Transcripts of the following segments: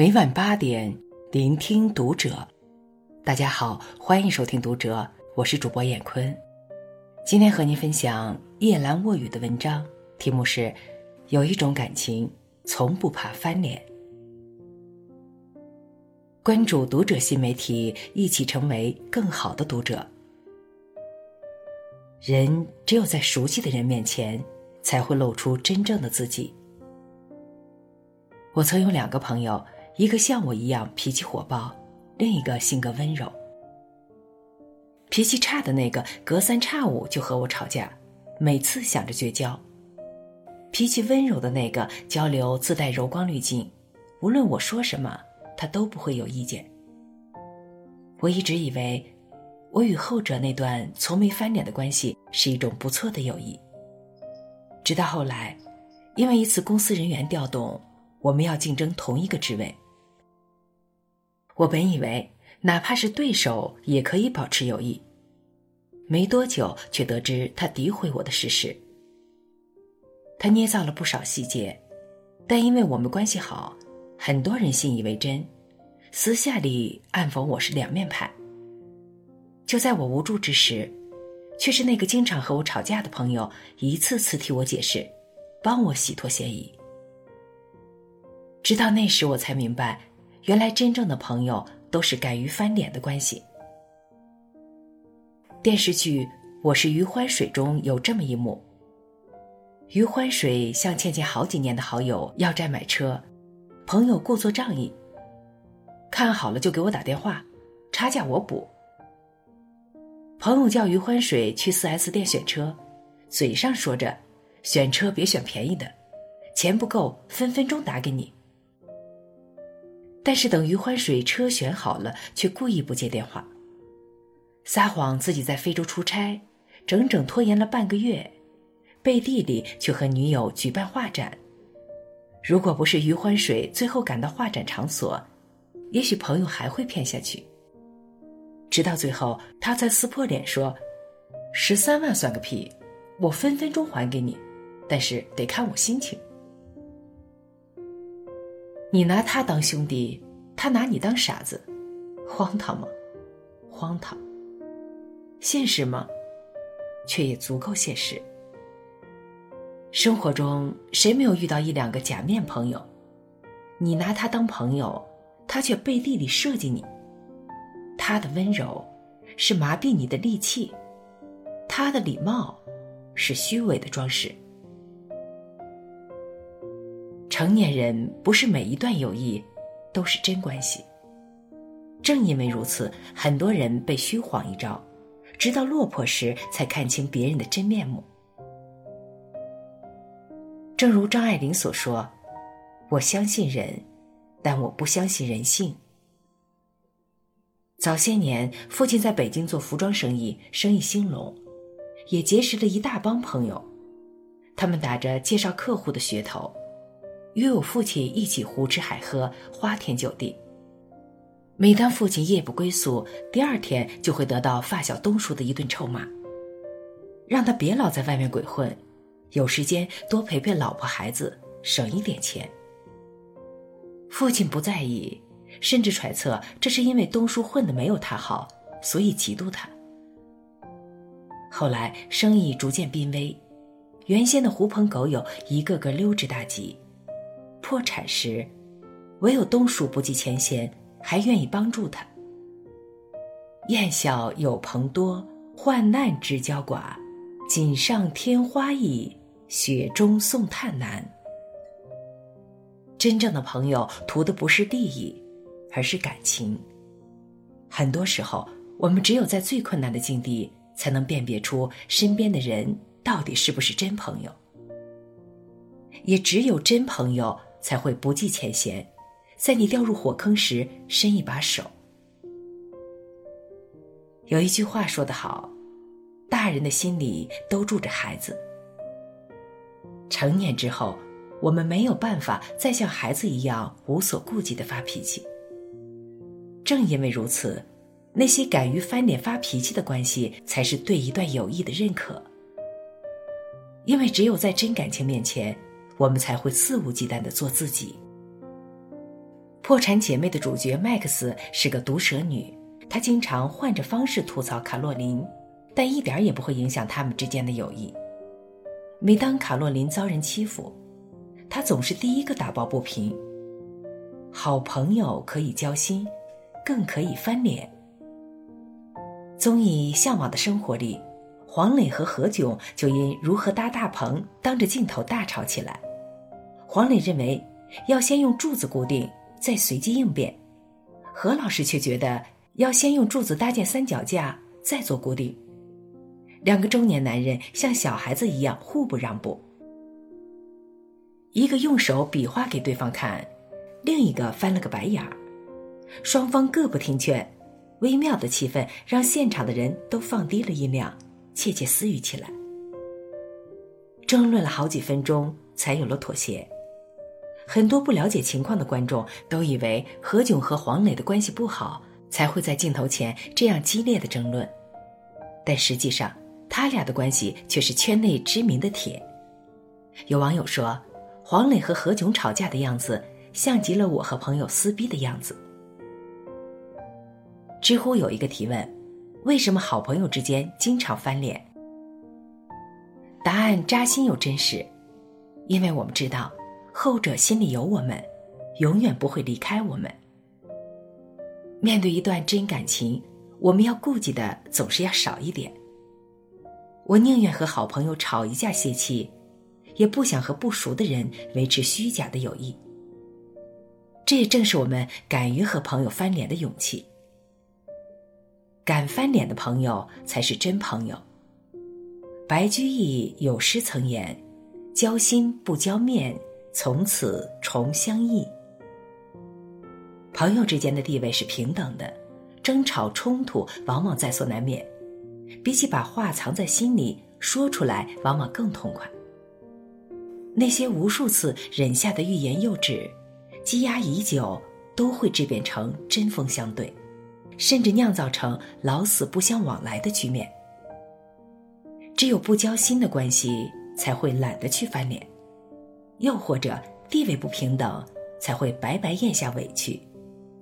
每晚八点，聆听读者。大家好，欢迎收听读者，我是主播闫坤。今天和您分享夜阑卧语的文章，题目是“有一种感情，从不怕翻脸”。关注读者新媒体，一起成为更好的读者。人只有在熟悉的人面前，才会露出真正的自己。我曾有两个朋友。一个像我一样脾气火爆，另一个性格温柔。脾气差的那个隔三差五就和我吵架，每次想着绝交。脾气温柔的那个交流自带柔光滤镜，无论我说什么，他都不会有意见。我一直以为，我与后者那段从没翻脸的关系是一种不错的友谊。直到后来，因为一次公司人员调动，我们要竞争同一个职位。我本以为，哪怕是对手也可以保持友谊。没多久，却得知他诋毁我的事实。他捏造了不少细节，但因为我们关系好，很多人信以为真，私下里暗讽我是两面派。就在我无助之时，却是那个经常和我吵架的朋友一次次替我解释，帮我洗脱嫌疑。直到那时，我才明白。原来真正的朋友都是敢于翻脸的关系。电视剧《我是余欢水》中有这么一幕：余欢水向倩倩好几年的好友要债买车，朋友故作仗义，看好了就给我打电话，差价我补。朋友叫余欢水去四 S 店选车，嘴上说着选车别选便宜的，钱不够分分钟打给你。但是等余欢水车选好了，却故意不接电话，撒谎自己在非洲出差，整整拖延了半个月，背地里却和女友举办画展。如果不是余欢水最后赶到画展场所，也许朋友还会骗下去。直到最后，他才撕破脸说：“十三万算个屁，我分分钟还给你，但是得看我心情。”你拿他当兄弟，他拿你当傻子，荒唐吗？荒唐。现实吗？却也足够现实。生活中谁没有遇到一两个假面朋友？你拿他当朋友，他却背地里设计你。他的温柔是麻痹你的利器，他的礼貌是虚伪的装饰。成年人不是每一段友谊都是真关系。正因为如此，很多人被虚晃一招，直到落魄时才看清别人的真面目。正如张爱玲所说：“我相信人，但我不相信人性。”早些年，父亲在北京做服装生意，生意兴隆，也结识了一大帮朋友，他们打着介绍客户的噱头。约我父亲一起胡吃海喝，花天酒地。每当父亲夜不归宿，第二天就会得到发小东叔的一顿臭骂，让他别老在外面鬼混，有时间多陪陪老婆孩子，省一点钱。父亲不在意，甚至揣测这是因为东叔混的没有他好，所以嫉妒他。后来生意逐渐濒危，原先的狐朋狗友一个个溜之大吉。破产时，唯有东叔不计前嫌，还愿意帮助他。燕小有朋多，患难知交寡。锦上添花易，雪中送炭难。真正的朋友图的不是利益，而是感情。很多时候，我们只有在最困难的境地，才能辨别出身边的人到底是不是真朋友。也只有真朋友。才会不计前嫌，在你掉入火坑时伸一把手。有一句话说得好，大人的心里都住着孩子。成年之后，我们没有办法再像孩子一样无所顾忌的发脾气。正因为如此，那些敢于翻脸发脾气的关系，才是对一段友谊的认可。因为只有在真感情面前。我们才会肆无忌惮的做自己。破产姐妹的主角麦克斯是个毒舌女，她经常换着方式吐槽卡洛琳，但一点也不会影响他们之间的友谊。每当卡洛琳遭人欺负，她总是第一个打抱不平。好朋友可以交心，更可以翻脸。综艺《向往的生活》里，黄磊和何炅就因如何搭大棚，当着镜头大吵起来。黄磊认为要先用柱子固定。再随机应变，何老师却觉得要先用柱子搭建三脚架，再做固定。两个中年男人像小孩子一样互不让步，一个用手比划给对方看，另一个翻了个白眼儿，双方各不听劝，微妙的气氛让现场的人都放低了音量，窃窃私语起来。争论了好几分钟，才有了妥协。很多不了解情况的观众都以为何炅和黄磊的关系不好，才会在镜头前这样激烈的争论，但实际上他俩的关系却是圈内知名的铁。有网友说，黄磊和何炅吵架的样子像极了我和朋友撕逼的样子。知乎有一个提问：为什么好朋友之间经常翻脸？答案扎心又真实，因为我们知道。后者心里有我们，永远不会离开我们。面对一段真感情，我们要顾忌的总是要少一点。我宁愿和好朋友吵一架泄气，也不想和不熟的人维持虚假的友谊。这也正是我们敢于和朋友翻脸的勇气。敢翻脸的朋友才是真朋友。白居易有诗曾言：“交心不交面。”从此重相忆。朋友之间的地位是平等的，争吵冲突往往在所难免。比起把话藏在心里，说出来往往更痛快。那些无数次忍下的欲言又止，积压已久，都会质变成针锋相对，甚至酿造成老死不相往来的局面。只有不交心的关系，才会懒得去翻脸。又或者地位不平等，才会白白咽下委屈，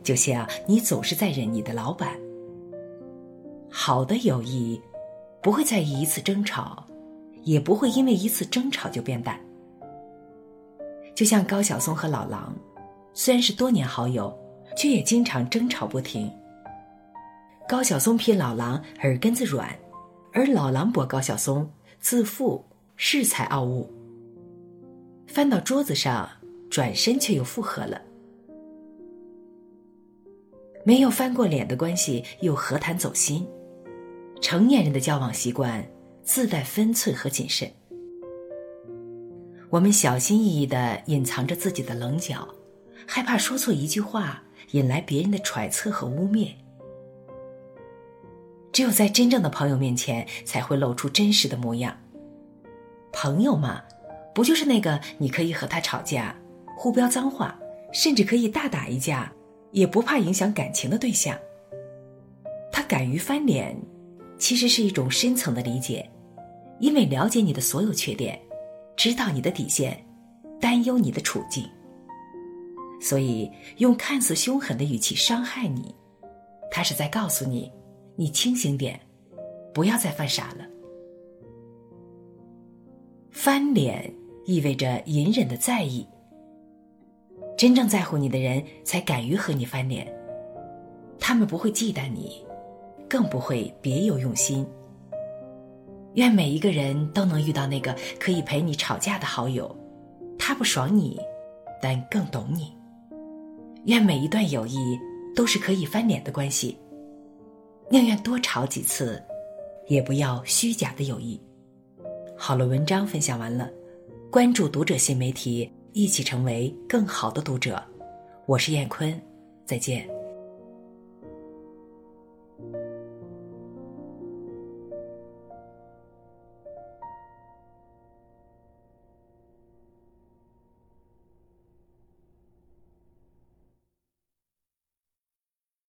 就像你总是在忍你的老板。好的友谊，不会在意一次争吵，也不会因为一次争吵就变淡。就像高晓松和老狼，虽然是多年好友，却也经常争吵不停。高晓松批老狼耳根子软，而老狼驳高晓松自负恃才傲物。翻到桌子上，转身却又复合了。没有翻过脸的关系，又何谈走心？成年人的交往习惯自带分寸和谨慎。我们小心翼翼的隐藏着自己的棱角，害怕说错一句话引来别人的揣测和污蔑。只有在真正的朋友面前，才会露出真实的模样。朋友嘛。不就是那个你可以和他吵架，互飙脏话，甚至可以大打一架，也不怕影响感情的对象？他敢于翻脸，其实是一种深层的理解，因为了解你的所有缺点，知道你的底线，担忧你的处境，所以用看似凶狠的语气伤害你，他是在告诉你，你清醒点，不要再犯傻了。翻脸。意味着隐忍的在意。真正在乎你的人，才敢于和你翻脸。他们不会忌惮你，更不会别有用心。愿每一个人都能遇到那个可以陪你吵架的好友，他不爽你，但更懂你。愿每一段友谊都是可以翻脸的关系，宁愿多吵几次，也不要虚假的友谊。好了，文章分享完了。关注读者新媒体，一起成为更好的读者。我是燕坤，再见。